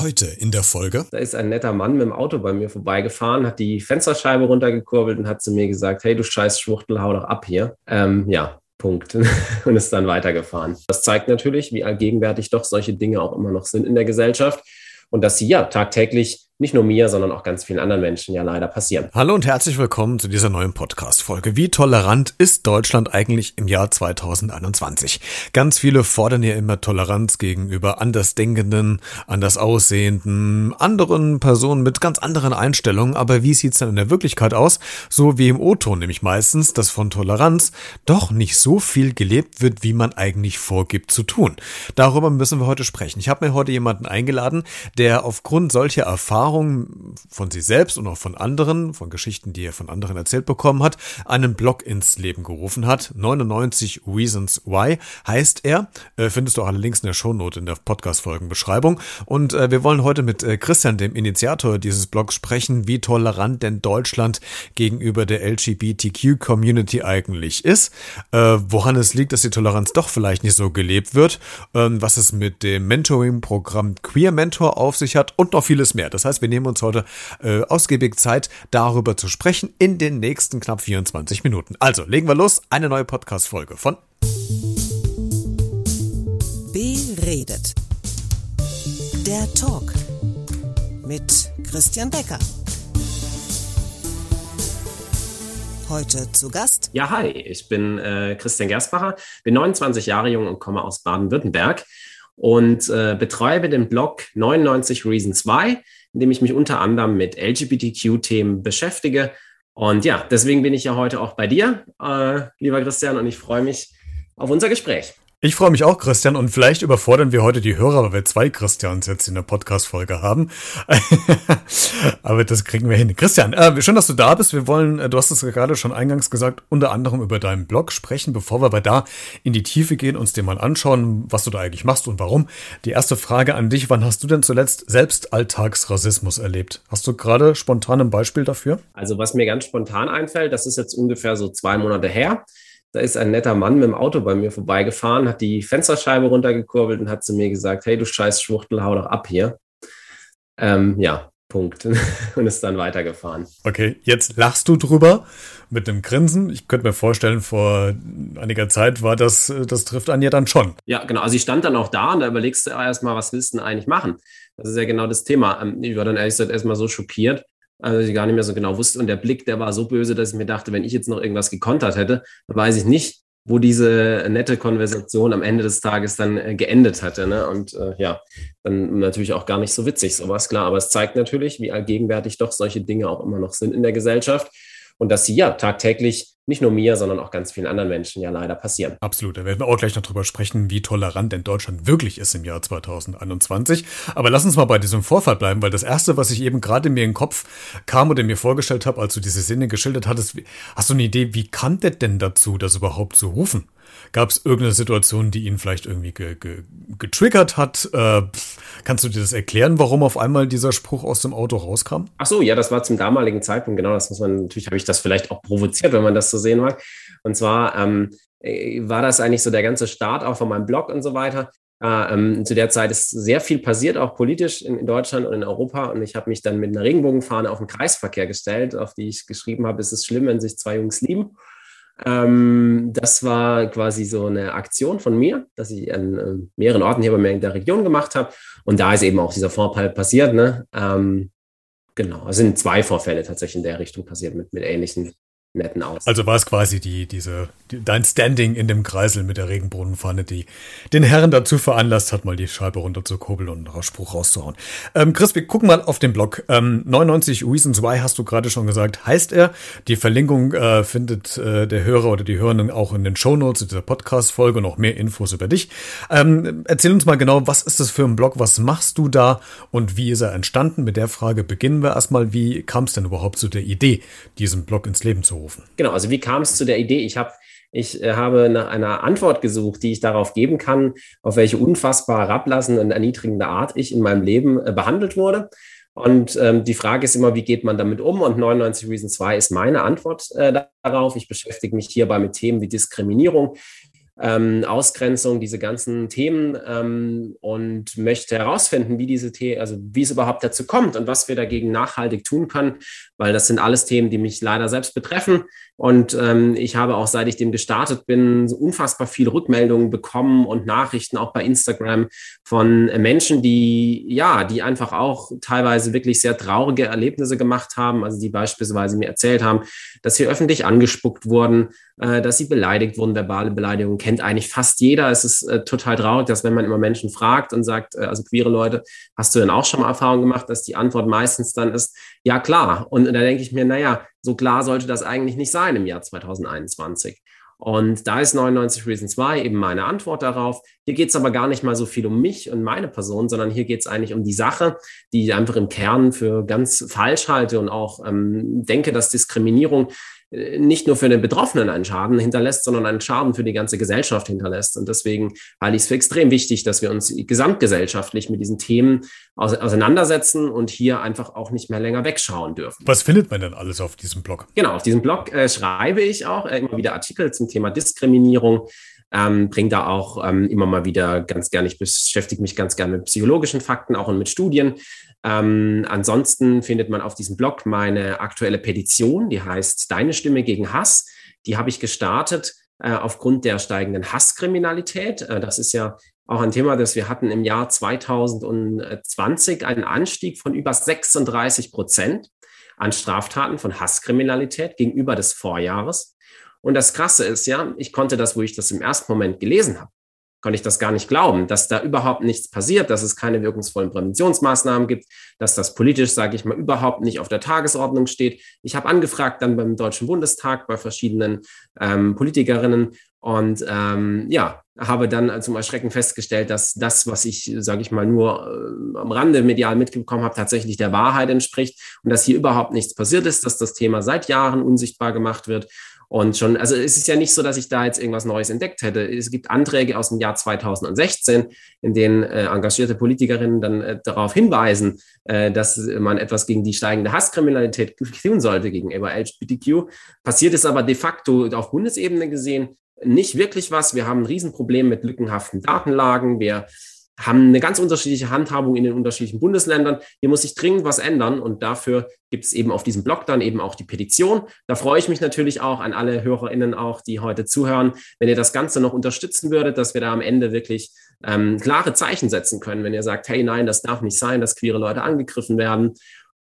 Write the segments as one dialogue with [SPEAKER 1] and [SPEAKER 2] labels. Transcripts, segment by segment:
[SPEAKER 1] Heute in der Folge.
[SPEAKER 2] Da ist ein netter Mann mit dem Auto bei mir vorbeigefahren, hat die Fensterscheibe runtergekurbelt und hat zu mir gesagt, hey du scheiß Schwuchtel, hau doch ab hier. Ähm, ja, Punkt. und ist dann weitergefahren. Das zeigt natürlich, wie allgegenwärtig doch solche Dinge auch immer noch sind in der Gesellschaft und dass sie ja tagtäglich nicht nur mir, sondern auch ganz vielen anderen Menschen ja leider passieren.
[SPEAKER 1] Hallo und herzlich willkommen zu dieser neuen Podcast-Folge. Wie tolerant ist Deutschland eigentlich im Jahr 2021? Ganz viele fordern ja immer Toleranz gegenüber Andersdenkenden, anders aussehenden, anderen Personen mit ganz anderen Einstellungen. Aber wie sieht's dann in der Wirklichkeit aus? So wie im O-Ton, nämlich meistens, dass von Toleranz doch nicht so viel gelebt wird, wie man eigentlich vorgibt zu tun. Darüber müssen wir heute sprechen. Ich habe mir heute jemanden eingeladen, der aufgrund solcher Erfahrungen Erfahrungen von sich selbst und auch von anderen, von Geschichten, die er von anderen erzählt bekommen hat, einen Blog ins Leben gerufen hat. 99 Reasons Why heißt er. Äh, findest du auch alle Links in der Shownote in der Podcast-Folgenbeschreibung. Und äh, wir wollen heute mit äh, Christian, dem Initiator dieses Blogs, sprechen, wie tolerant denn Deutschland gegenüber der LGBTQ-Community eigentlich ist, woran es liegt, dass die Toleranz doch vielleicht nicht so gelebt wird, ähm, was es mit dem Mentoring-Programm Queer Mentor auf sich hat und noch vieles mehr. Das heißt, wir nehmen uns heute äh, ausgiebig Zeit, darüber zu sprechen in den nächsten knapp 24 Minuten. Also, legen wir los. Eine neue Podcast-Folge von
[SPEAKER 3] Beredet. Der Talk mit Christian Becker. Heute zu Gast.
[SPEAKER 2] Ja, hi, ich bin äh, Christian Gersbacher, bin 29 Jahre jung und komme aus Baden-Württemberg und äh, betreibe den Blog 99 Reasons Why in dem ich mich unter anderem mit LGBTQ-Themen beschäftige. Und ja, deswegen bin ich ja heute auch bei dir, äh, lieber Christian, und ich freue mich auf unser Gespräch.
[SPEAKER 1] Ich freue mich auch, Christian, und vielleicht überfordern wir heute die Hörer, weil wir zwei Christians jetzt in der Podcast-Folge haben. Aber das kriegen wir hin. Christian, äh, schön, dass du da bist. Wir wollen, äh, du hast es gerade schon eingangs gesagt, unter anderem über deinen Blog sprechen, bevor wir aber da in die Tiefe gehen, uns den mal anschauen, was du da eigentlich machst und warum. Die erste Frage an dich, wann hast du denn zuletzt selbst Alltagsrassismus erlebt? Hast du gerade spontan ein Beispiel dafür?
[SPEAKER 2] Also was mir ganz spontan einfällt, das ist jetzt ungefähr so zwei Monate her. Da ist ein netter Mann mit dem Auto bei mir vorbeigefahren, hat die Fensterscheibe runtergekurbelt und hat zu mir gesagt, hey, du scheiß Schwuchtel, hau doch ab hier. Ähm, ja, Punkt. und ist dann weitergefahren.
[SPEAKER 1] Okay, jetzt lachst du drüber mit einem Grinsen. Ich könnte mir vorstellen, vor einiger Zeit war das, das trifft an ja dann schon.
[SPEAKER 2] Ja, genau. Also ich stand dann auch da und da überlegst du erstmal, was willst du denn eigentlich machen? Das ist ja genau das Thema. Ähm, ich war dann ehrlich gesagt erstmal so schockiert, also ich gar nicht mehr so genau wusste. Und der Blick, der war so böse, dass ich mir dachte, wenn ich jetzt noch irgendwas gekontert hätte, dann weiß ich nicht, wo diese nette Konversation am Ende des Tages dann äh, geendet hatte. Ne? Und äh, ja, dann natürlich auch gar nicht so witzig, sowas klar. Aber es zeigt natürlich, wie allgegenwärtig doch solche Dinge auch immer noch sind in der Gesellschaft und dass sie ja tagtäglich nicht nur mir, sondern auch ganz vielen anderen Menschen ja leider passieren.
[SPEAKER 1] Absolut. Da werden wir auch gleich noch drüber sprechen, wie tolerant denn Deutschland wirklich ist im Jahr 2021. Aber lass uns mal bei diesem Vorfall bleiben, weil das erste, was ich eben gerade mir in den Kopf kam oder mir vorgestellt habe, als du diese Szene geschildert hattest, hast du eine Idee, wie kam der denn dazu, das überhaupt zu rufen? Gab es irgendeine Situation, die ihn vielleicht irgendwie ge ge getriggert hat? Äh, kannst du dir das erklären, warum auf einmal dieser Spruch aus dem Auto rauskam?
[SPEAKER 2] Ach so, ja, das war zum damaligen Zeitpunkt, genau, das muss man, natürlich habe ich das vielleicht auch provoziert, wenn man das so sehen mag. Und zwar ähm, äh, war das eigentlich so der ganze Start auch von meinem Blog und so weiter. Äh, ähm, zu der Zeit ist sehr viel passiert, auch politisch in, in Deutschland und in Europa. Und ich habe mich dann mit einer Regenbogenfahne auf den Kreisverkehr gestellt, auf die ich geschrieben habe, es ist schlimm, wenn sich zwei Jungs lieben. Ähm, das war quasi so eine Aktion von mir, dass ich an äh, mehreren Orten hier bei mir in der Region gemacht habe. Und da ist eben auch dieser Vorfall passiert. Ne? Ähm, genau, es sind zwei Vorfälle tatsächlich in der Richtung passiert mit, mit ähnlichen netten aus.
[SPEAKER 1] Also war es quasi die, diese, die, dein Standing in dem Kreisel mit der Regenbogenpfanne, die den Herren dazu veranlasst hat, mal die Scheibe runter zu kurbeln und einen Spruch rauszuhauen. Ähm, Chris, wir gucken mal auf den Blog. Ähm, 99 Reasons Why hast du gerade schon gesagt, heißt er. Die Verlinkung äh, findet äh, der Hörer oder die Hörenden auch in den Shownotes dieser Podcast-Folge noch mehr Infos über dich. Ähm, erzähl uns mal genau, was ist das für ein Blog, was machst du da und wie ist er entstanden? Mit der Frage beginnen wir erstmal. Wie kam es denn überhaupt zu der Idee, diesen Blog ins Leben zu rufen?
[SPEAKER 2] Genau, also wie kam es zu der Idee? Ich habe ich äh, habe nach einer Antwort gesucht, die ich darauf geben kann, auf welche unfassbar herablassende und erniedrigende Art ich in meinem Leben äh, behandelt wurde. Und ähm, die Frage ist immer, wie geht man damit um? Und 99 Reasons 2 ist meine Antwort äh, darauf. Ich beschäftige mich hierbei mit Themen wie Diskriminierung, ähm, Ausgrenzung, diese ganzen Themen ähm, und möchte herausfinden, wie diese Themen, also wie es überhaupt dazu kommt und was wir dagegen nachhaltig tun können, weil das sind alles Themen, die mich leider selbst betreffen. Und ähm, ich habe auch, seit ich dem gestartet bin, so unfassbar viele Rückmeldungen bekommen und Nachrichten auch bei Instagram von Menschen, die ja, die einfach auch teilweise wirklich sehr traurige Erlebnisse gemacht haben, also die beispielsweise mir erzählt haben, dass sie öffentlich angespuckt wurden, äh, dass sie beleidigt wurden, verbale Beleidigungen kennt eigentlich fast jeder. Es ist äh, total traurig, dass wenn man immer Menschen fragt und sagt, äh, also queere Leute, hast du denn auch schon mal Erfahrung gemacht, dass die Antwort meistens dann ist, ja klar. Und da denke ich mir, naja, so klar sollte das eigentlich nicht sein im Jahr 2021. Und da ist 99 Reasons Why eben meine Antwort darauf. Hier geht es aber gar nicht mal so viel um mich und meine Person, sondern hier geht es eigentlich um die Sache, die ich einfach im Kern für ganz falsch halte und auch ähm, denke, dass Diskriminierung nicht nur für den Betroffenen einen Schaden hinterlässt, sondern einen Schaden für die ganze Gesellschaft hinterlässt. Und deswegen halte ich es für extrem wichtig, dass wir uns gesamtgesellschaftlich mit diesen Themen auseinandersetzen und hier einfach auch nicht mehr länger wegschauen dürfen.
[SPEAKER 1] Was findet man denn alles auf diesem Blog?
[SPEAKER 2] Genau, auf diesem Blog äh, schreibe ich auch äh, immer wieder Artikel zum Thema Diskriminierung, ähm, bringe da auch ähm, immer mal wieder ganz gerne, ich beschäftige mich ganz gerne mit psychologischen Fakten, auch und mit Studien. Ähm, ansonsten findet man auf diesem Blog meine aktuelle Petition, die heißt Deine Stimme gegen Hass. Die habe ich gestartet äh, aufgrund der steigenden Hasskriminalität. Äh, das ist ja auch ein Thema, das wir hatten im Jahr 2020 einen Anstieg von über 36 Prozent an Straftaten von Hasskriminalität gegenüber des Vorjahres. Und das Krasse ist ja, ich konnte das, wo ich das im ersten Moment gelesen habe, konnte ich das gar nicht glauben, dass da überhaupt nichts passiert, dass es keine wirkungsvollen Präventionsmaßnahmen gibt, dass das politisch, sage ich mal, überhaupt nicht auf der Tagesordnung steht. Ich habe angefragt dann beim Deutschen Bundestag bei verschiedenen ähm, Politikerinnen und ähm, ja, habe dann zum Erschrecken festgestellt, dass das, was ich, sage ich mal, nur äh, am Rande medial mitbekommen habe, tatsächlich der Wahrheit entspricht und dass hier überhaupt nichts passiert ist, dass das Thema seit Jahren unsichtbar gemacht wird und schon, also es ist ja nicht so, dass ich da jetzt irgendwas Neues entdeckt hätte. Es gibt Anträge aus dem Jahr 2016, in denen äh, engagierte Politikerinnen dann äh, darauf hinweisen, äh, dass man etwas gegen die steigende Hasskriminalität tun sollte gegenüber LGBTQ. Passiert ist aber de facto auf Bundesebene gesehen nicht wirklich was. Wir haben ein Riesenproblem mit lückenhaften Datenlagen. Wir haben eine ganz unterschiedliche Handhabung in den unterschiedlichen Bundesländern. Hier muss sich dringend was ändern und dafür gibt es eben auf diesem Blog dann eben auch die Petition. Da freue ich mich natürlich auch an alle HörerInnen auch, die heute zuhören, wenn ihr das Ganze noch unterstützen würdet, dass wir da am Ende wirklich ähm, klare Zeichen setzen können, wenn ihr sagt, hey, nein, das darf nicht sein, dass queere Leute angegriffen werden.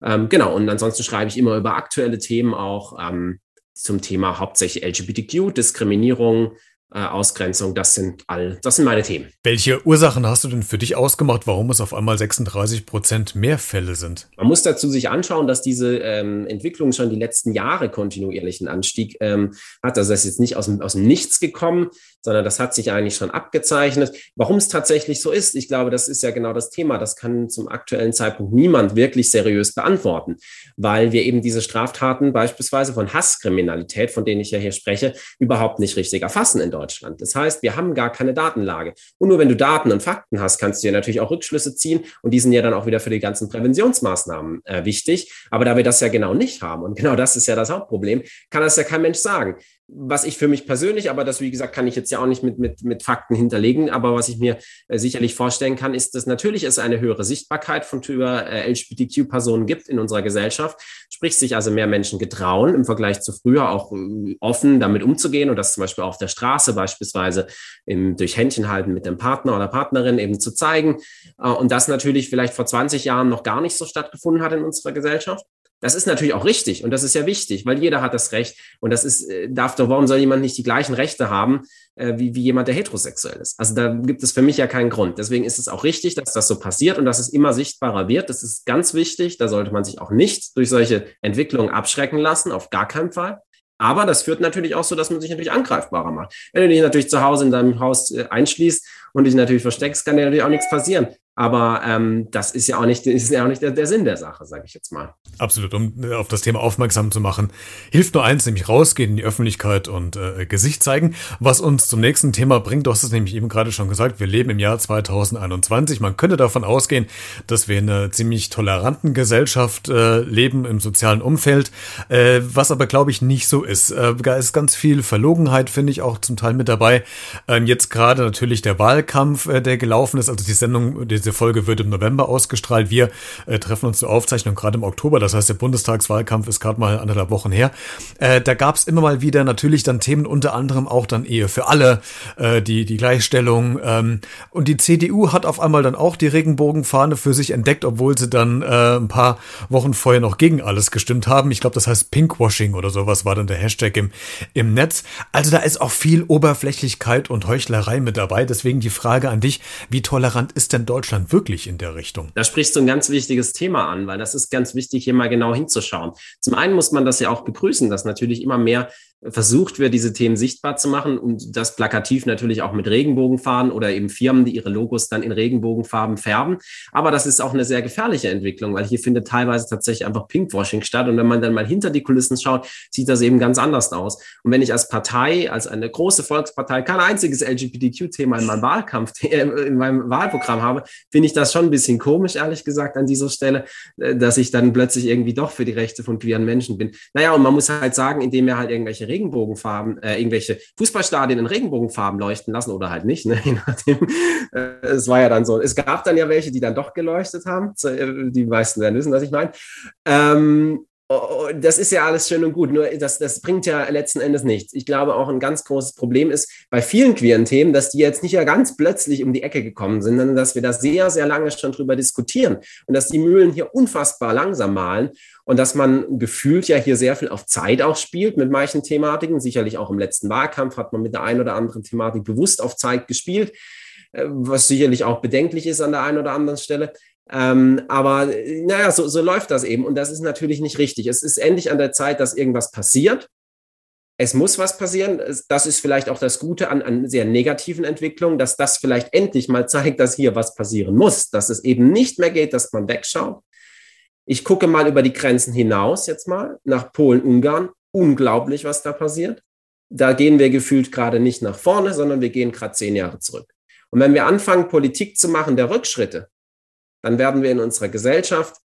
[SPEAKER 2] Ähm, genau, und ansonsten schreibe ich immer über aktuelle Themen auch ähm, zum Thema hauptsächlich LGBTQ, Diskriminierung, äh, Ausgrenzung, das sind all, das sind meine Themen.
[SPEAKER 1] Welche Ursachen hast du denn für dich ausgemacht, warum es auf einmal 36 Prozent mehr Fälle sind?
[SPEAKER 2] Man muss dazu sich anschauen, dass diese ähm, Entwicklung schon die letzten Jahre kontinuierlichen Anstieg ähm, hat. Also das ist jetzt nicht aus dem, aus dem Nichts gekommen, sondern das hat sich eigentlich schon abgezeichnet. Warum es tatsächlich so ist, ich glaube, das ist ja genau das Thema. Das kann zum aktuellen Zeitpunkt niemand wirklich seriös beantworten, weil wir eben diese Straftaten beispielsweise von Hasskriminalität, von denen ich ja hier spreche, überhaupt nicht richtig erfassen in Deutschland. Das heißt, wir haben gar keine Datenlage. Und nur wenn du Daten und Fakten hast, kannst du ja natürlich auch Rückschlüsse ziehen und die sind ja dann auch wieder für die ganzen Präventionsmaßnahmen äh, wichtig. Aber da wir das ja genau nicht haben und genau das ist ja das Hauptproblem, kann das ja kein Mensch sagen was ich für mich persönlich, aber das, wie gesagt, kann ich jetzt ja auch nicht mit, mit, mit Fakten hinterlegen, aber was ich mir äh, sicherlich vorstellen kann, ist, dass natürlich es eine höhere Sichtbarkeit von über äh, LGBTQ-Personen gibt in unserer Gesellschaft, sprich sich also mehr Menschen getrauen, im Vergleich zu früher auch äh, offen damit umzugehen und das zum Beispiel auf der Straße beispielsweise im, durch Händchen halten mit dem Partner oder Partnerin eben zu zeigen. Äh, und das natürlich vielleicht vor 20 Jahren noch gar nicht so stattgefunden hat in unserer Gesellschaft. Das ist natürlich auch richtig und das ist ja wichtig, weil jeder hat das Recht und das ist, äh, darf doch, warum soll jemand nicht die gleichen Rechte haben äh, wie, wie jemand, der heterosexuell ist? Also da gibt es für mich ja keinen Grund. Deswegen ist es auch richtig, dass das so passiert und dass es immer sichtbarer wird. Das ist ganz wichtig. Da sollte man sich auch nicht durch solche Entwicklungen abschrecken lassen, auf gar keinen Fall. Aber das führt natürlich auch so, dass man sich natürlich angreifbarer macht. Wenn du dich natürlich zu Hause in deinem Haus äh, einschließt und dich natürlich versteckst, kann dir natürlich auch nichts passieren. Aber ähm, das ist ja auch nicht, ist ja auch nicht der, der Sinn der Sache, sage ich jetzt mal.
[SPEAKER 1] Absolut, um äh, auf das Thema aufmerksam zu machen. Hilft nur eins, nämlich rausgehen in die Öffentlichkeit und äh, Gesicht zeigen. Was uns zum nächsten Thema bringt, du hast es nämlich eben gerade schon gesagt, wir leben im Jahr 2021. Man könnte davon ausgehen, dass wir in einer ziemlich toleranten Gesellschaft äh, leben im sozialen Umfeld, äh, was aber glaube ich nicht so ist. Äh, da ist ganz viel Verlogenheit, finde ich, auch zum Teil mit dabei. Ähm, jetzt gerade natürlich der Wahlkampf, äh, der gelaufen ist, also die Sendung, die diese Folge wird im November ausgestrahlt. Wir äh, treffen uns zur Aufzeichnung gerade im Oktober. Das heißt, der Bundestagswahlkampf ist gerade mal anderthalb Wochen her. Äh, da gab es immer mal wieder natürlich dann Themen, unter anderem auch dann Ehe für alle, äh, die, die Gleichstellung. Ähm, und die CDU hat auf einmal dann auch die Regenbogenfahne für sich entdeckt, obwohl sie dann äh, ein paar Wochen vorher noch gegen alles gestimmt haben. Ich glaube, das heißt Pinkwashing oder sowas war dann der Hashtag im, im Netz. Also da ist auch viel Oberflächlichkeit und Heuchlerei mit dabei. Deswegen die Frage an dich, wie tolerant ist denn Deutschland? Deutschland wirklich in der Richtung?
[SPEAKER 2] Da sprichst du ein ganz wichtiges Thema an, weil das ist ganz wichtig, hier mal genau hinzuschauen. Zum einen muss man das ja auch begrüßen, dass natürlich immer mehr versucht wird, diese Themen sichtbar zu machen und das plakativ natürlich auch mit Regenbogenfarben oder eben Firmen, die ihre Logos dann in Regenbogenfarben färben. Aber das ist auch eine sehr gefährliche Entwicklung, weil hier findet teilweise tatsächlich einfach Pinkwashing statt. Und wenn man dann mal hinter die Kulissen schaut, sieht das eben ganz anders aus. Und wenn ich als Partei, als eine große Volkspartei kein einziges LGBTQ-Thema in meinem Wahlkampf, in meinem Wahlprogramm habe, finde ich das schon ein bisschen komisch, ehrlich gesagt, an dieser Stelle, äh, dass ich dann plötzlich irgendwie doch für die Rechte von queeren Menschen bin. Naja, und man muss halt sagen, indem er halt irgendwelche Regenbogenfarben, äh, irgendwelche Fußballstadien in Regenbogenfarben leuchten lassen oder halt nicht. Ne? Je nachdem. Äh, es war ja dann so. Es gab dann ja welche, die dann doch geleuchtet haben. Äh, die meisten werden wissen, was ich meine. Ähm, das ist ja alles schön und gut, nur das, das bringt ja letzten Endes nichts. Ich glaube auch ein ganz großes Problem ist bei vielen queeren Themen, dass die jetzt nicht ja ganz plötzlich um die Ecke gekommen sind, sondern dass wir da sehr, sehr lange schon drüber diskutieren und dass die Mühlen hier unfassbar langsam malen und dass man gefühlt ja hier sehr viel auf Zeit auch spielt mit manchen Thematiken. Sicherlich auch im letzten Wahlkampf hat man mit der einen oder anderen Thematik bewusst auf Zeit gespielt, äh, was sicherlich auch bedenklich ist an der einen oder anderen Stelle. Ähm, aber naja, so, so läuft das eben. Und das ist natürlich nicht richtig. Es ist endlich an der Zeit, dass irgendwas passiert. Es muss was passieren. Das ist vielleicht auch das Gute an, an sehr negativen Entwicklungen, dass das vielleicht endlich mal zeigt, dass hier was passieren muss, dass es eben nicht mehr geht, dass man wegschaut, ich gucke mal über die Grenzen hinaus jetzt mal nach Polen, Ungarn. Unglaublich, was da passiert. Da gehen wir gefühlt gerade nicht nach vorne, sondern wir gehen gerade zehn Jahre zurück. Und wenn wir anfangen, Politik zu machen der Rückschritte, dann werden wir in unserer Gesellschaft,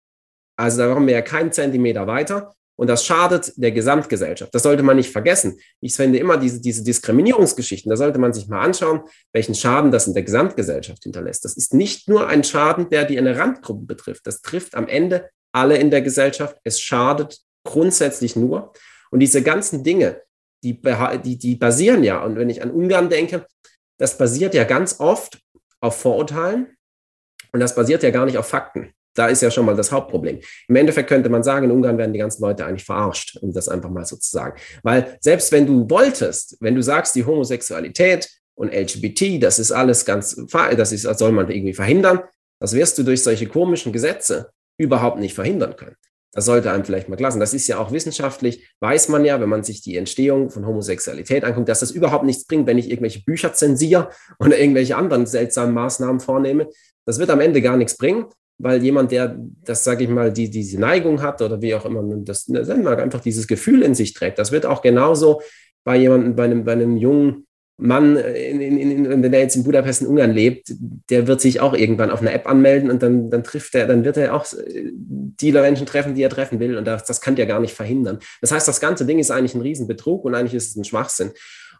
[SPEAKER 2] also da kommen wir ja keinen Zentimeter weiter. Und das schadet der Gesamtgesellschaft. Das sollte man nicht vergessen. Ich finde immer diese, diese Diskriminierungsgeschichten, da sollte man sich mal anschauen, welchen Schaden das in der Gesamtgesellschaft hinterlässt. Das ist nicht nur ein Schaden, der die eine Randgruppe betrifft. Das trifft am Ende alle in der Gesellschaft. Es schadet grundsätzlich nur. Und diese ganzen Dinge, die, die, die basieren ja, und wenn ich an Ungarn denke, das basiert ja ganz oft auf Vorurteilen und das basiert ja gar nicht auf Fakten. Da ist ja schon mal das Hauptproblem. Im Endeffekt könnte man sagen, in Ungarn werden die ganzen Leute eigentlich verarscht, um das einfach mal so zu sagen. Weil selbst wenn du wolltest, wenn du sagst, die Homosexualität und LGBT, das ist alles ganz, das ist, das soll man irgendwie verhindern, das wirst du durch solche komischen Gesetze überhaupt nicht verhindern können. Das sollte einem vielleicht mal lassen. Das ist ja auch wissenschaftlich, weiß man ja, wenn man sich die Entstehung von Homosexualität anguckt, dass das überhaupt nichts bringt, wenn ich irgendwelche Bücher zensiere oder irgendwelche anderen seltsamen Maßnahmen vornehme. Das wird am Ende gar nichts bringen, weil jemand, der das, sage ich mal, die, diese Neigung hat oder wie auch immer man das einfach dieses Gefühl in sich trägt. Das wird auch genauso bei jemandem, bei einem, bei einem jungen Mann, in, in, in, wenn er jetzt in Budapest in Ungarn lebt, der wird sich auch irgendwann auf einer App anmelden und dann, dann trifft er, dann wird er auch die Menschen treffen, die er treffen will. Und das, das kann er gar nicht verhindern. Das heißt, das ganze Ding ist eigentlich ein Riesenbetrug und eigentlich ist es ein Schwachsinn.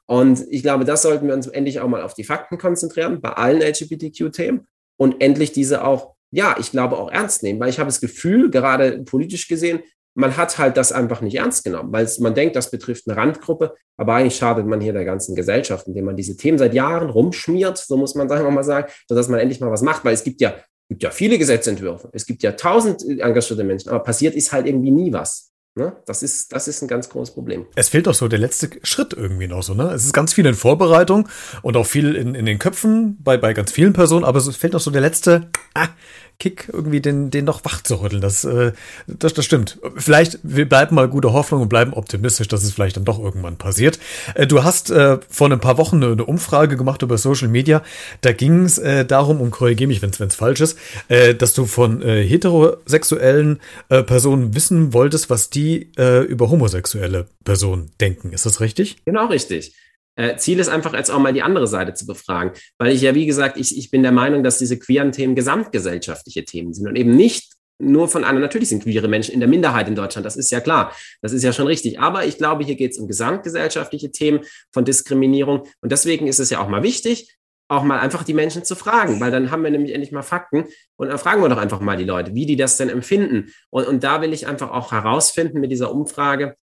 [SPEAKER 2] Und ich glaube, das sollten wir uns endlich auch mal auf die Fakten konzentrieren, bei allen LGBTQ-Themen und endlich diese auch, ja, ich glaube auch ernst nehmen, weil ich habe das Gefühl, gerade politisch gesehen, man hat halt das einfach nicht ernst genommen, weil man denkt, das betrifft eine Randgruppe, aber eigentlich schadet man hier der ganzen Gesellschaft, indem man diese Themen seit Jahren rumschmiert, so muss man sagen, mal sagen, sodass man endlich mal was macht, weil es gibt ja, gibt ja viele Gesetzentwürfe, es gibt ja tausend engagierte Menschen, aber passiert ist halt irgendwie nie was. Ne? Das, ist, das ist ein ganz großes Problem.
[SPEAKER 1] Es fehlt doch so der letzte Schritt irgendwie noch so, ne? Es ist ganz viel in Vorbereitung und auch viel in, in den Köpfen bei, bei ganz vielen Personen, aber es fehlt noch so der letzte, ah, Kick, irgendwie den, den noch wach zu rütteln. Das, äh, das, das stimmt. Vielleicht, wir bleiben mal guter Hoffnung und bleiben optimistisch, dass es vielleicht dann doch irgendwann passiert. Äh, du hast äh, vor ein paar Wochen eine, eine Umfrage gemacht über Social Media. Da ging es äh, darum, und korrigiere mich, wenn es falsch ist, äh, dass du von äh, heterosexuellen äh, Personen wissen wolltest, was die äh, über homosexuelle Personen denken. Ist das richtig?
[SPEAKER 2] Genau richtig. Äh, Ziel ist einfach, jetzt auch mal die andere Seite zu befragen. Weil ich ja, wie gesagt, ich, ich bin der Meinung, dass diese queeren Themen gesamtgesellschaftliche Themen sind und eben nicht nur von einer, natürlich sind queere Menschen in der Minderheit in Deutschland, das ist ja klar, das ist ja schon richtig. Aber ich glaube, hier geht es um gesamtgesellschaftliche Themen von Diskriminierung. Und deswegen ist es ja auch mal wichtig, auch mal einfach die Menschen zu fragen, weil dann haben wir nämlich endlich mal Fakten und dann fragen wir doch einfach mal die Leute, wie die das denn empfinden. Und, und da will ich einfach auch herausfinden mit dieser Umfrage,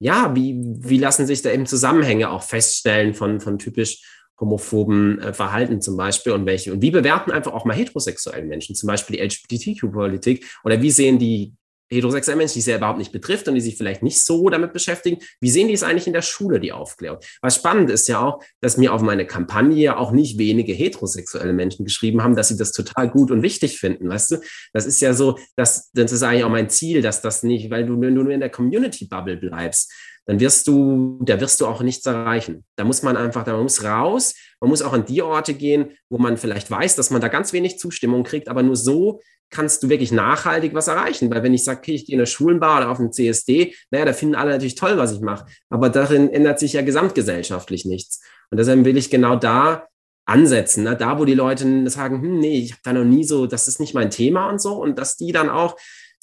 [SPEAKER 2] ja, wie, wie lassen sich da eben Zusammenhänge auch feststellen von, von typisch homophoben äh, Verhalten zum Beispiel und welche. Und wie bewerten einfach auch mal heterosexuelle Menschen, zum Beispiel die LGBTQ-Politik oder wie sehen die heterosexuelle Menschen, die es ja überhaupt nicht betrifft und die sich vielleicht nicht so damit beschäftigen, wie sehen die es eigentlich in der Schule, die Aufklärung? Was spannend ist ja auch, dass mir auf meine Kampagne auch nicht wenige heterosexuelle Menschen geschrieben haben, dass sie das total gut und wichtig finden, weißt du? Das ist ja so, dass, das ist eigentlich auch mein Ziel, dass das nicht, weil du, wenn du nur in der Community-Bubble bleibst, dann wirst du, da wirst du auch nichts erreichen. Da muss man einfach, da muss raus, man muss auch an die Orte gehen, wo man vielleicht weiß, dass man da ganz wenig Zustimmung kriegt, aber nur so kannst du wirklich nachhaltig was erreichen. Weil wenn ich sage, okay, ich gehe in eine Schulenbar oder auf einen CSD, naja, da finden alle natürlich toll, was ich mache. Aber darin ändert sich ja gesamtgesellschaftlich nichts. Und deshalb will ich genau da ansetzen, ne? da wo die Leute sagen, hm, nee, ich habe da noch nie so, das ist nicht mein Thema und so, und dass die dann auch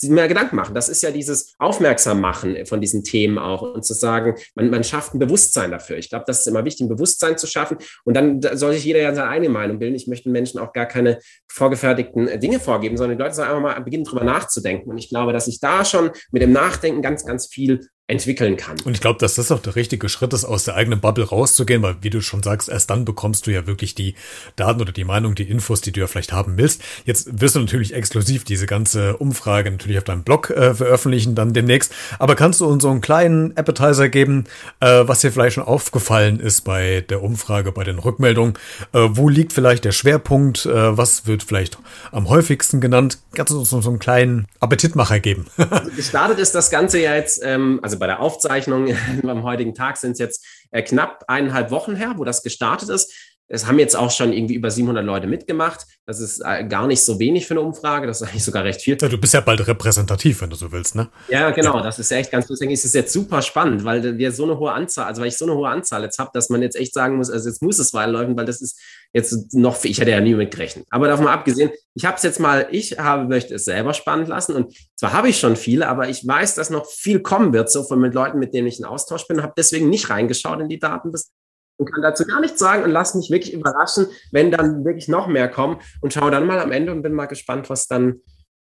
[SPEAKER 2] mehr Gedanken machen. Das ist ja dieses Aufmerksam machen von diesen Themen auch und zu sagen, man, man schafft ein Bewusstsein dafür. Ich glaube, das ist immer wichtig, ein Bewusstsein zu schaffen. Und dann soll sich jeder ja seine eigene Meinung bilden. Ich möchte Menschen auch gar keine vorgefertigten äh, Dinge vorgeben, sondern die Leute sollen einfach mal beginnen, drüber nachzudenken. Und ich glaube, dass ich da schon mit dem Nachdenken ganz, ganz viel entwickeln kann.
[SPEAKER 1] Und ich glaube, dass das auch der richtige Schritt ist, aus der eigenen Bubble rauszugehen, weil wie du schon sagst, erst dann bekommst du ja wirklich die Daten oder die Meinung, die Infos, die du ja vielleicht haben willst. Jetzt wirst du natürlich exklusiv diese ganze Umfrage natürlich auf deinem Blog äh, veröffentlichen, dann demnächst. Aber kannst du uns so einen kleinen Appetizer geben, äh, was dir vielleicht schon aufgefallen ist bei der Umfrage, bei den Rückmeldungen? Äh, wo liegt vielleicht der Schwerpunkt? Äh, was wird vielleicht am häufigsten genannt? Kannst du uns so einen kleinen Appetitmacher geben?
[SPEAKER 2] Gestartet ist das Ganze ja jetzt, ähm, also bei der Aufzeichnung am heutigen Tag sind es jetzt äh, knapp eineinhalb Wochen her, wo das gestartet ist. Es haben jetzt auch schon irgendwie über 700 Leute mitgemacht. Das ist äh, gar nicht so wenig für eine Umfrage. Das ist eigentlich sogar recht viel.
[SPEAKER 1] Ja, du bist ja bald repräsentativ, wenn du so willst, ne?
[SPEAKER 2] Ja, genau. Das ist echt ganz lustig. Es ist jetzt super spannend, weil wir so eine hohe Anzahl, also weil ich so eine hohe Anzahl jetzt habe, dass man jetzt echt sagen muss, also jetzt muss es weiterläufen, weil das ist jetzt noch, ich hätte ja nie mit gerechnet. Aber davon mal abgesehen, ich habe es jetzt mal, ich habe, möchte es selber spannend lassen. Und zwar habe ich schon viele, aber ich weiß, dass noch viel kommen wird, so von mit Leuten, mit denen ich in Austausch bin, habe deswegen nicht reingeschaut in die Daten bis und kann dazu gar nichts sagen und lass mich wirklich überraschen, wenn dann wirklich noch mehr kommen. Und schaue dann mal am Ende und bin mal gespannt, was dann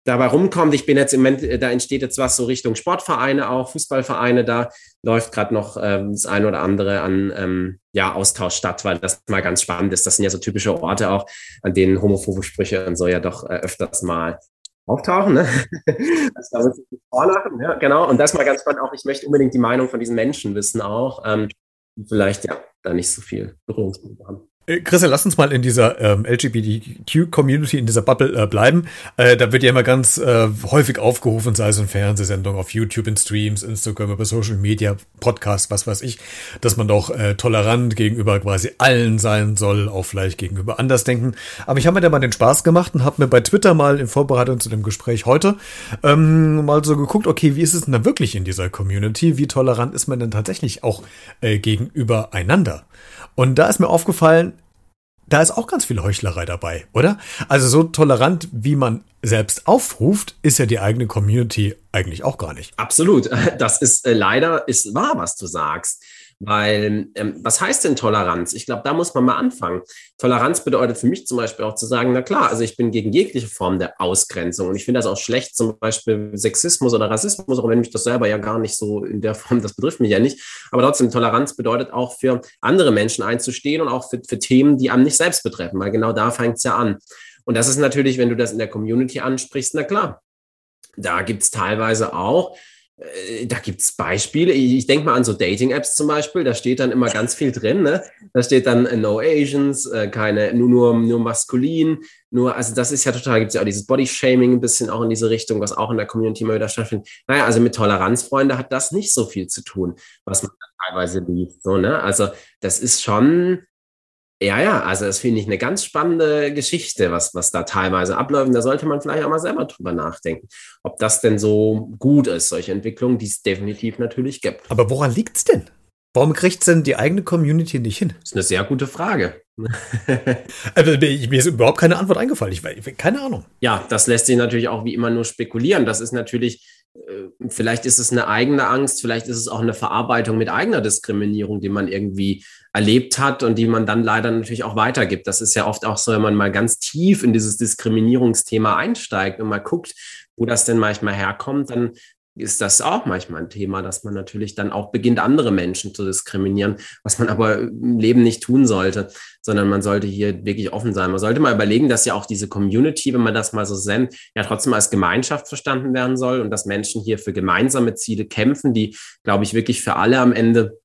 [SPEAKER 2] dabei rumkommt. Ich bin jetzt im Moment, äh, da entsteht jetzt was so Richtung Sportvereine auch, Fußballvereine, da läuft gerade noch ähm, das eine oder andere an ähm, ja, Austausch statt, weil das mal ganz spannend ist. Das sind ja so typische Orte auch, an denen homophobe Sprüche und so ja doch äh, öfters mal auftauchen. Ne? das da muss ich vorlachen, ja, genau. Und das mal ganz spannend auch, ich möchte unbedingt die Meinung von diesen Menschen wissen auch. Ähm, vielleicht ja da nicht so viel Berührungspunkte haben.
[SPEAKER 1] Äh, Christian, lass uns mal in dieser ähm, LGBTQ-Community, in dieser Bubble äh, bleiben. Äh, da wird ja immer ganz äh, häufig aufgerufen, sei es in Fernsehsendungen, auf YouTube, in Streams, Instagram, über Social Media, Podcasts, was weiß ich, dass man doch äh, tolerant gegenüber quasi allen sein soll, auch vielleicht gegenüber Andersdenken. Aber ich habe mir da mal den Spaß gemacht und habe mir bei Twitter mal in Vorbereitung zu dem Gespräch heute ähm, mal so geguckt, okay, wie ist es denn da wirklich in dieser Community? Wie tolerant ist man denn tatsächlich auch äh, gegenüber einander? Und da ist mir aufgefallen, da ist auch ganz viel Heuchlerei dabei, oder? Also so tolerant, wie man selbst aufruft, ist ja die eigene Community eigentlich auch gar nicht.
[SPEAKER 2] Absolut. Das ist äh, leider ist wahr, was du sagst. Weil, ähm, was heißt denn Toleranz? Ich glaube, da muss man mal anfangen. Toleranz bedeutet für mich zum Beispiel auch zu sagen, na klar, also ich bin gegen jegliche Form der Ausgrenzung. Und ich finde das auch schlecht, zum Beispiel Sexismus oder Rassismus, auch wenn mich das selber ja gar nicht so in der Form, das betrifft mich ja nicht. Aber trotzdem, Toleranz bedeutet auch für andere Menschen einzustehen und auch für, für Themen, die einem nicht selbst betreffen, weil genau da fängt es ja an. Und das ist natürlich, wenn du das in der Community ansprichst, na klar, da gibt es teilweise auch da gibt es Beispiele. Ich, ich denke mal an so Dating-Apps zum Beispiel. Da steht dann immer ganz viel drin. Ne? Da steht dann äh, No Asians, äh, keine, nur, nur, nur maskulin. Nur, also das ist ja total, gibt es ja auch dieses Body-Shaming ein bisschen auch in diese Richtung, was auch in der Community mal wieder stattfindet. Naja, also mit Toleranzfreunde hat das nicht so viel zu tun, was man teilweise liest. So, ne? Also das ist schon ja, ja, also das finde ich eine ganz spannende Geschichte, was, was da teilweise abläuft. Und da sollte man vielleicht auch mal selber drüber nachdenken, ob das denn so gut ist, solche Entwicklungen, die es definitiv natürlich gibt.
[SPEAKER 1] Aber woran liegt es denn? Warum kriegt es denn die eigene Community nicht hin?
[SPEAKER 2] Das ist eine sehr gute Frage.
[SPEAKER 1] also, mir ist überhaupt keine Antwort eingefallen. Ich, keine Ahnung.
[SPEAKER 2] Ja, das lässt sich natürlich auch wie immer nur spekulieren. Das ist natürlich vielleicht ist es eine eigene Angst, vielleicht ist es auch eine Verarbeitung mit eigener Diskriminierung, die man irgendwie erlebt hat und die man dann leider natürlich auch weitergibt. Das ist ja oft auch so, wenn man mal ganz tief in dieses Diskriminierungsthema einsteigt und mal guckt, wo das denn manchmal herkommt, dann ist das auch manchmal ein Thema, dass man natürlich dann auch beginnt, andere Menschen zu diskriminieren, was man aber im Leben nicht tun sollte, sondern man sollte hier wirklich offen sein. Man sollte mal überlegen, dass ja auch diese Community, wenn man das mal so nennt, ja trotzdem als Gemeinschaft verstanden werden soll und dass Menschen hier für gemeinsame Ziele kämpfen, die, glaube ich, wirklich für alle am Ende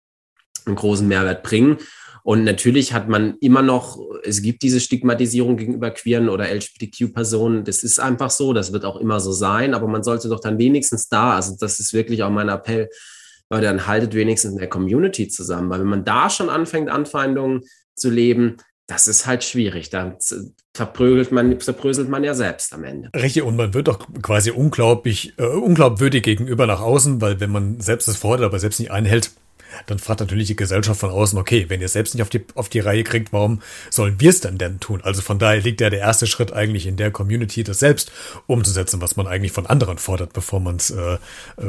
[SPEAKER 2] einen großen Mehrwert bringen. Und natürlich hat man immer noch, es gibt diese Stigmatisierung gegenüber queeren oder LGBTQ-Personen. Das ist einfach so, das wird auch immer so sein, aber man sollte doch dann wenigstens da, also das ist wirklich auch mein Appell, Leute, dann haltet wenigstens in der Community zusammen, weil wenn man da schon anfängt, Anfeindungen zu leben, das ist halt schwierig. Da zerbröselt man, zerbröselt man ja selbst am Ende.
[SPEAKER 1] Richtig, und man wird doch quasi unglaublich, äh, unglaubwürdig gegenüber nach außen, weil wenn man selbst das fordert, aber selbst nicht einhält, dann fragt natürlich die Gesellschaft von außen, okay, wenn ihr es selbst nicht auf die, auf die Reihe kriegt, warum sollen wir es denn denn tun? Also von daher liegt ja der erste Schritt eigentlich in der Community, das selbst umzusetzen, was man eigentlich von anderen fordert, bevor man es äh, äh,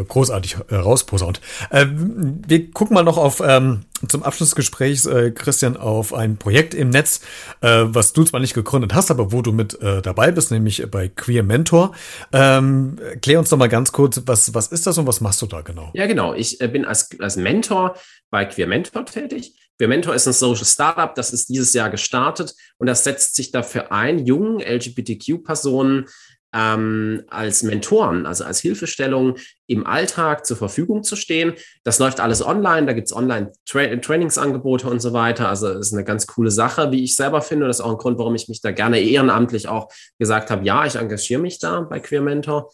[SPEAKER 1] großartig äh, rausposaunt. Äh, wir gucken mal noch auf ähm, zum Abschluss des Gesprächs, äh, Christian, auf ein Projekt im Netz, äh, was du zwar nicht gegründet hast, aber wo du mit äh, dabei bist, nämlich bei Queer Mentor. Ähm, klär uns doch mal ganz kurz, was, was ist das und was machst du da genau?
[SPEAKER 2] Ja, genau. Ich äh, bin als, als Mentor bei Queer Mentor tätig. Queer Mentor ist ein Social Startup, das ist dieses Jahr gestartet und das setzt sich dafür ein, jungen LGBTQ-Personen ähm, als Mentoren, also als Hilfestellung im Alltag zur Verfügung zu stehen. Das läuft alles online, da gibt es Online-Trainingsangebote und so weiter. Also ist eine ganz coole Sache, wie ich selber finde. Das ist auch ein Grund, warum ich mich da gerne ehrenamtlich auch gesagt habe, ja, ich engagiere mich da bei Queer Mentor.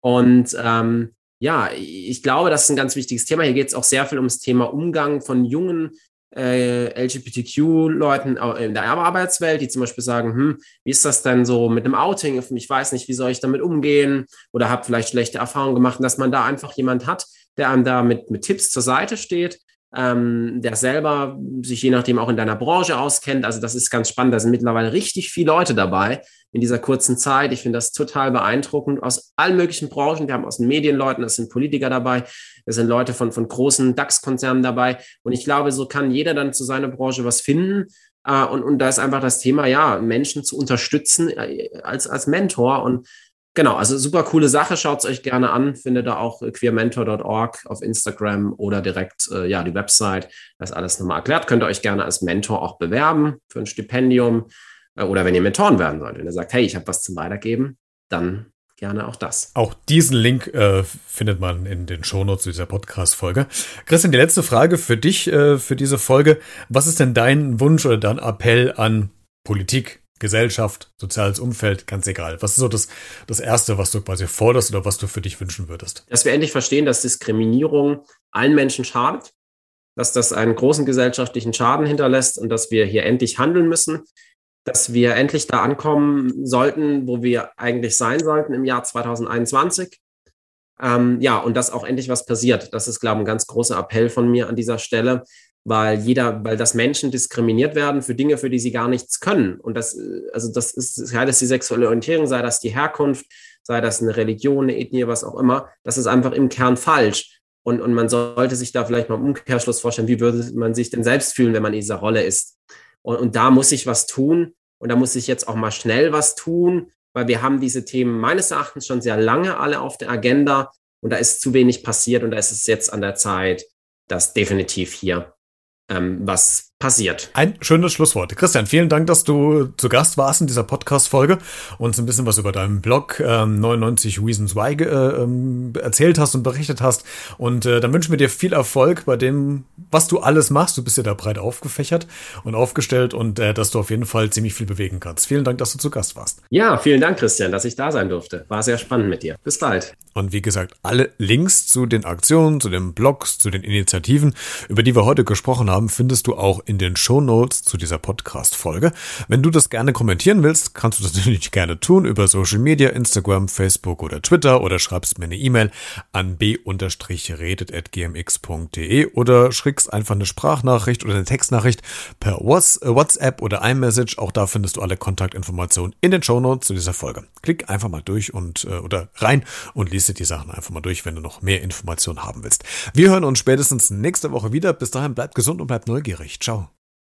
[SPEAKER 2] Und ähm, ja, ich glaube, das ist ein ganz wichtiges Thema. Hier geht es auch sehr viel ums Thema Umgang von jungen äh, LGBTQ-Leuten in der Arbeitswelt, die zum Beispiel sagen, hm, wie ist das denn so mit einem Outing? Ich weiß nicht, wie soll ich damit umgehen? Oder habe vielleicht schlechte Erfahrungen gemacht, dass man da einfach jemand hat, der einem da mit, mit Tipps zur Seite steht ähm, der selber sich je nachdem auch in deiner Branche auskennt. Also das ist ganz spannend. Da sind mittlerweile richtig viele Leute dabei in dieser kurzen Zeit. Ich finde das total beeindruckend aus allen möglichen Branchen. Wir haben aus den Medienleuten, es sind Politiker dabei, es sind Leute von, von großen DAX-Konzernen dabei. Und ich glaube, so kann jeder dann zu seiner Branche was finden. Uh, und, und da ist einfach das Thema, ja, Menschen zu unterstützen äh, als, als Mentor. Und Genau, also super coole Sache. Schaut es euch gerne an. Findet da auch queermentor.org auf Instagram oder direkt äh, ja die Website. Das ist alles nochmal erklärt. Könnt ihr euch gerne als Mentor auch bewerben für ein Stipendium äh, oder wenn ihr Mentoren werden wollt. Wenn ihr sagt, hey, ich habe was zum Weitergeben, dann gerne auch das.
[SPEAKER 1] Auch diesen Link äh, findet man in den Shownotes dieser Podcast-Folge. Christian, die letzte Frage für dich äh, für diese Folge. Was ist denn dein Wunsch oder dein Appell an Politik, Gesellschaft, soziales Umfeld, ganz egal. Was ist so das, das Erste, was du quasi forderst oder was du für dich wünschen würdest?
[SPEAKER 2] Dass wir endlich verstehen, dass Diskriminierung allen Menschen schadet, dass das einen großen gesellschaftlichen Schaden hinterlässt und dass wir hier endlich handeln müssen, dass wir endlich da ankommen sollten, wo wir eigentlich sein sollten im Jahr 2021. Ähm, ja, und dass auch endlich was passiert. Das ist, glaube ich, ein ganz großer Appell von mir an dieser Stelle, weil jeder, weil das Menschen diskriminiert werden für Dinge, für die sie gar nichts können. Und das, also das ist, sei das die sexuelle Orientierung, sei das die Herkunft, sei das eine Religion, eine Ethnie, was auch immer, das ist einfach im Kern falsch. Und, und man sollte sich da vielleicht mal im Umkehrschluss vorstellen, wie würde man sich denn selbst fühlen, wenn man in dieser Rolle ist. Und, und da muss ich was tun. Und da muss ich jetzt auch mal schnell was tun, weil wir haben diese Themen meines Erachtens schon sehr lange alle auf der Agenda. Und da ist zu wenig passiert. Und da ist es jetzt an der Zeit, dass definitiv hier was passiert.
[SPEAKER 1] Ein schönes Schlusswort. Christian, vielen Dank, dass du zu Gast warst in dieser Podcast-Folge und uns ein bisschen was über deinen Blog äh, 99 Reasons Why äh, ähm, erzählt hast und berichtet hast. Und äh, dann wünschen wir dir viel Erfolg bei dem, was du alles machst. Du bist ja da breit aufgefächert und aufgestellt und äh, dass du auf jeden Fall ziemlich viel bewegen kannst. Vielen Dank, dass du zu Gast warst.
[SPEAKER 2] Ja, vielen Dank, Christian, dass ich da sein durfte. War sehr spannend mit dir. Bis bald.
[SPEAKER 1] Und wie gesagt, alle Links zu den Aktionen, zu den Blogs, zu den Initiativen, über die wir heute gesprochen haben, findest du auch in den Show Notes zu dieser Podcast-Folge. Wenn du das gerne kommentieren willst, kannst du das natürlich gerne tun über Social Media, Instagram, Facebook oder Twitter oder schreibst mir eine E-Mail an b-redet.gmx.de oder schickst einfach eine Sprachnachricht oder eine Textnachricht per äh, WhatsApp oder iMessage. Auch da findest du alle Kontaktinformationen in den Show Notes zu dieser Folge. Klick einfach mal durch und äh, oder rein und liest dir die Sachen einfach mal durch, wenn du noch mehr Informationen haben willst. Wir hören uns spätestens nächste Woche wieder. Bis dahin bleibt gesund und bleibt neugierig. Ciao.